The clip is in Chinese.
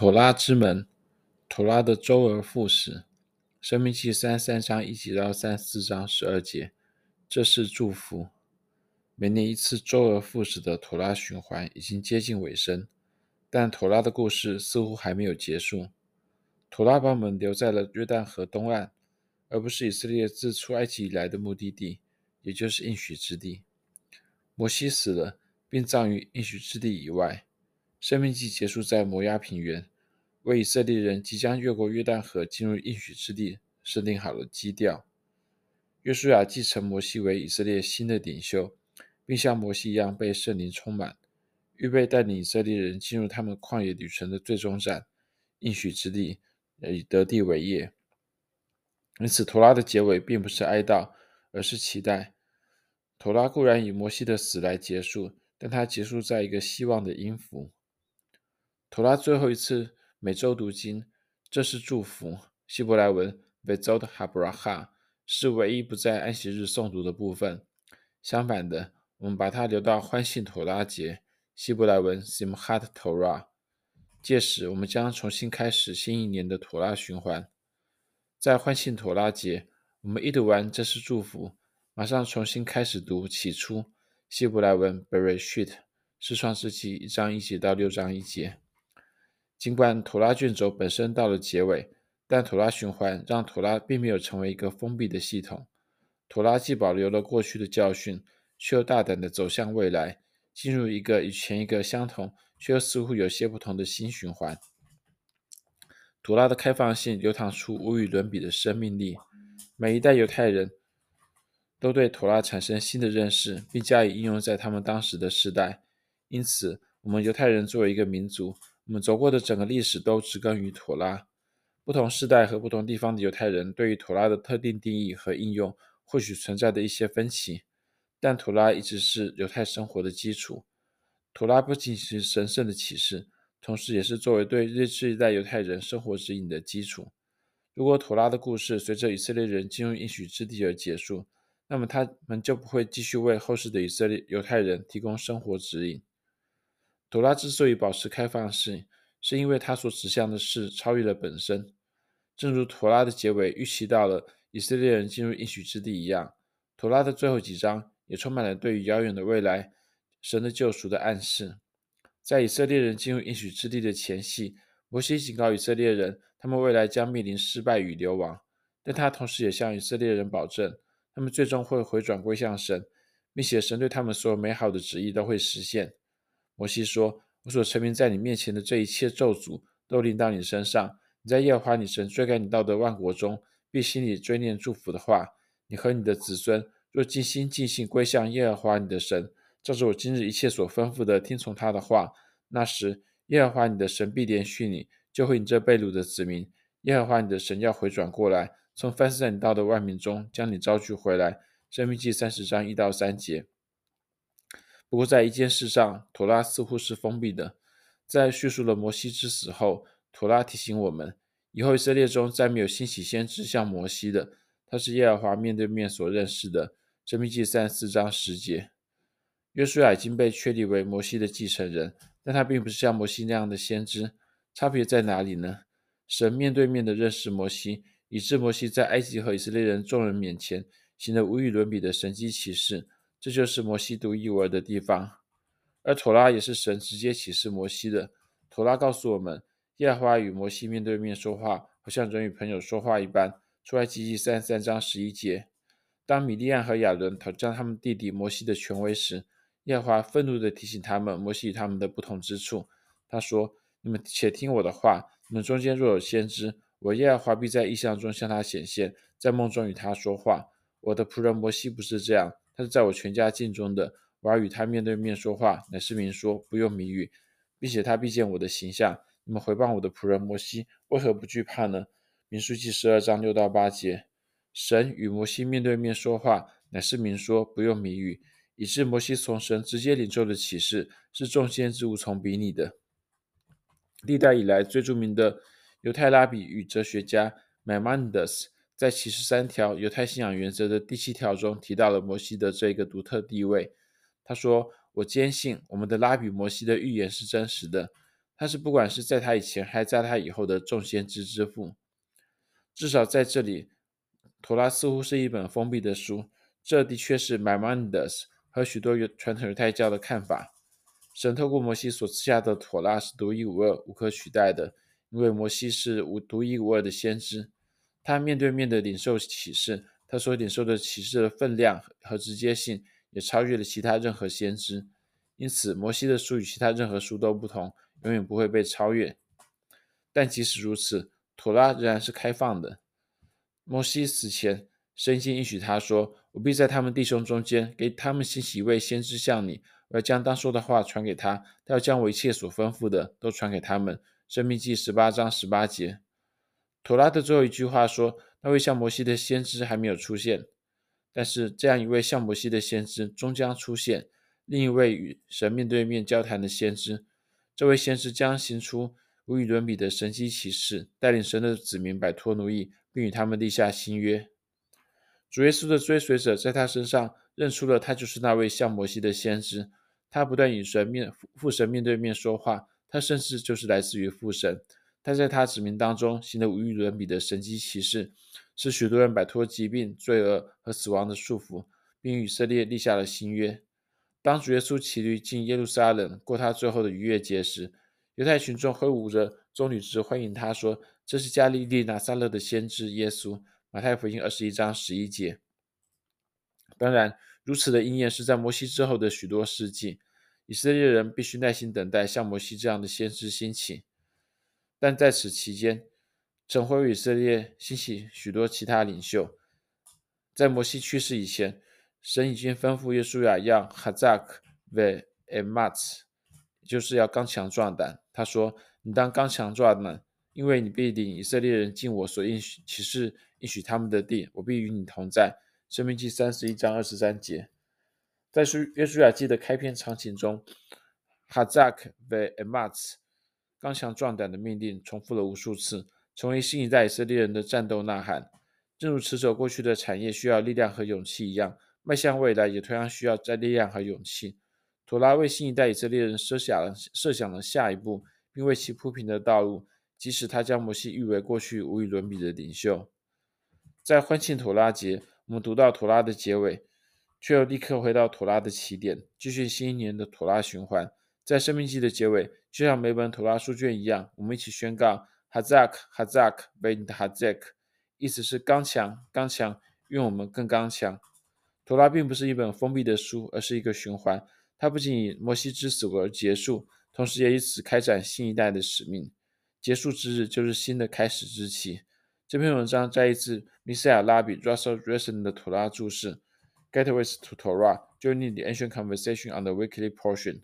妥拉之门，妥拉的周而复始。生命记三三章一节到三四章十二节，这是祝福。每年一次周而复始的妥拉循环已经接近尾声，但妥拉的故事似乎还没有结束。妥拉把我们留在了约旦河东岸，而不是以色列自出埃及以来的目的地，也就是应许之地。摩西死了，并葬于应许之地以外。生命记结束在摩押平原，为以色列人即将越过约旦河进入应许之地设定好了基调。约书亚继承摩西为以色列新的领袖，并像摩西一样被圣灵充满，预备带领以色列人进入他们旷野旅程的最终站——应许之地，以得地为业。因此，图拉的结尾并不是哀悼，而是期待。图拉固然以摩西的死来结束，但它结束在一个希望的音符。妥拉最后一次每周读经，这是祝福。希伯来文 v e z o t habraha 是唯一不在安息日诵读的部分。相反的，我们把它留到欢庆妥拉节。希伯来文 Simchat Torah。届时，我们将重新开始新一年的妥拉循环。在欢庆妥拉节，我们一读完这是祝福，马上重新开始读起初。希伯来文 Bereshit 是创世纪一章一节到六章一节。尽管妥拉卷轴本身到了结尾，但妥拉循环让妥拉并没有成为一个封闭的系统。妥拉既保留了过去的教训，却又大胆地走向未来，进入一个与前一个相同，却又似乎有些不同的新循环。妥拉的开放性流淌出无与伦比的生命力，每一代犹太人都对妥拉产生新的认识，并加以应用在他们当时的世代。因此，我们犹太人作为一个民族，我们走过的整个历史都植根于妥拉。不同世代和不同地方的犹太人对于妥拉的特定定义和应用，或许存在的一些分歧，但妥拉一直是犹太生活的基础。妥拉不仅是神圣的启示，同时也是作为对这一代犹太人生活指引的基础。如果妥拉的故事随着以色列人进入应许之地而结束，那么他们就不会继续为后世的以色列犹太人提供生活指引。妥拉之所以保持开放性，是因为它所指向的事超越了本身。正如妥拉的结尾预期到了以色列人进入应许之地一样，妥拉的最后几章也充满了对于遥远的未来神的救赎的暗示。在以色列人进入应许之地的前夕，摩西警告以色列人，他们未来将面临失败与流亡，但他同时也向以色列人保证，他们最终会回转归向神，并且神对他们所有美好的旨意都会实现。摩西说：“我所陈明在你面前的这一切咒诅，都临到你身上。你在耶和华你神追赶你到的万国中，必心里追念祝福的话。你和你的子孙若尽心尽性归向耶和华你的神，照着我今日一切所吩咐的听从他的话，那时耶和华你的神必怜恤你，救回你这被掳的子民。耶和华你的神要回转过来，从分散你到的万民中将你招聚回来。”申命记三十章一到三节。不过，在一件事上，图拉似乎是封闭的。在叙述了摩西之死后，图拉提醒我们，以后以色列中再没有兴起先知像摩西的，他是耶和华面对面所认识的。申命记三十四章十节。约书亚已经被确立为摩西的继承人，但他并不是像摩西那样的先知。差别在哪里呢？神面对面的认识摩西，以致摩西在埃及和以色列人众人面前行了无与伦比的神迹奇事。这就是摩西独一无二的地方，而妥拉也是神直接启示摩西的。妥拉告诉我们，耶和华与摩西面对面说话，好像人与朋友说话一般。出埃及记三十三章十一节，当米利暗和亚伦挑战他们弟弟摩西的权威时，耶和华愤怒地提醒他们摩西与他们的不同之处。他说：“你们且听我的话，你们中间若有先知，我耶和华必在异象中向他显现，在梦中与他说话。我的仆人摩西不是这样。”他是在我全家境中的，我要与他面对面说话，乃是明说，不用谜语，并且他必见我的形象。你们回谤我的仆人摩西，为何不惧怕呢？民数记十二章六到八节，神与摩西面对面说话，乃是明说，不用谜语，以致摩西从神直接领受的启示，是众先知无从比拟的。历代以来最著名的犹太拉比与哲学家 m a m a n d e s 在七十三条犹太信仰原则的第七条中提到了摩西的这个独特地位。他说：“我坚信我们的拉比摩西的预言是真实的。他是不管是在他以前还是在他以后的众先知之父。至少在这里，妥拉似乎是一本封闭的书。这的确是 Maimonides 和许多传统犹太教的看法。神透过摩西所赐下的妥拉是独一无二、无可取代的，因为摩西是无独一无二的先知。他面对面的领受启示，他所领受的启示的分量和直接性也超越了其他任何先知。因此，摩西的书与其他任何书都不同，永远不会被超越。但即使如此，妥拉仍然是开放的。摩西死前，神经应许他说：“我必在他们弟兄中间给他们兴起一位先知，像你，我要将当说的话传给他，他要将我一切所吩咐的都传给他们。”申命记十八章十八节。妥拉的最后一句话说：“那位像摩西的先知还没有出现，但是这样一位像摩西的先知终将出现，另一位与神面对面交谈的先知。这位先知将行出。”无与伦比的神迹奇事，带领神的子民摆脱奴役，并与他们立下新约。主耶稣的追随者在他身上认出了他就是那位像摩西的先知。他不断与神面父神面对面说话，他甚至就是来自于父神。他在他指明当中行的无与伦比的神迹奇事，使许多人摆脱疾病、罪恶和死亡的束缚，并与以色列立下了新约。当主耶稣骑驴进耶路撒冷过他最后的逾越节时，犹太群众挥舞着棕榈枝欢迎他，说：“这是加利利拿撒勒的先知耶稣。”马太福音二十一章十一节。当然，如此的应验是在摩西之后的许多世纪，以色列人必须耐心等待像摩西这样的先知兴起。但在此期间，神会为以色列兴起许多其他领袖。在摩西去世以前，神已经吩咐约书亚要 Hazak ve'ematz，就是要刚强壮胆。他说：“你当刚强壮胆，因为你必领以色列人进我所应许启示应许他们的地，我必与你同在。”申命记三十一章二十三节，在书约书亚记的开篇场景中，“Hazak ve'ematz” 刚强壮胆的命令重复了无数次，成为新一代以色列人的战斗呐喊。正如持守过去的产业需要力量和勇气一样，迈向未来也同样需要在力量和勇气。妥拉为新一代以色列人设想了设想了下一步，并为其铺平的道路。即使他将摩西誉为过去无与伦比的领袖，在欢庆妥拉节，我们读到妥拉的结尾，却又立刻回到妥拉的起点，继续新一年的妥拉循环。在生命记的结尾，就像每本图拉书卷一样，我们一起宣告：Hazak Hazak ve'nitachzek，意思是刚强刚强，愿我们更刚强。图拉并不是一本封闭的书，而是一个循环。它不仅以摩西之死而结束，同时也以此开展新一代的使命。结束之日就是新的开始之期。这篇文章摘自米塞亚拉比 Russell Resen 的《图拉注释》：“Get with to Torah: Joining the Ancient Conversation on the Weekly Portion。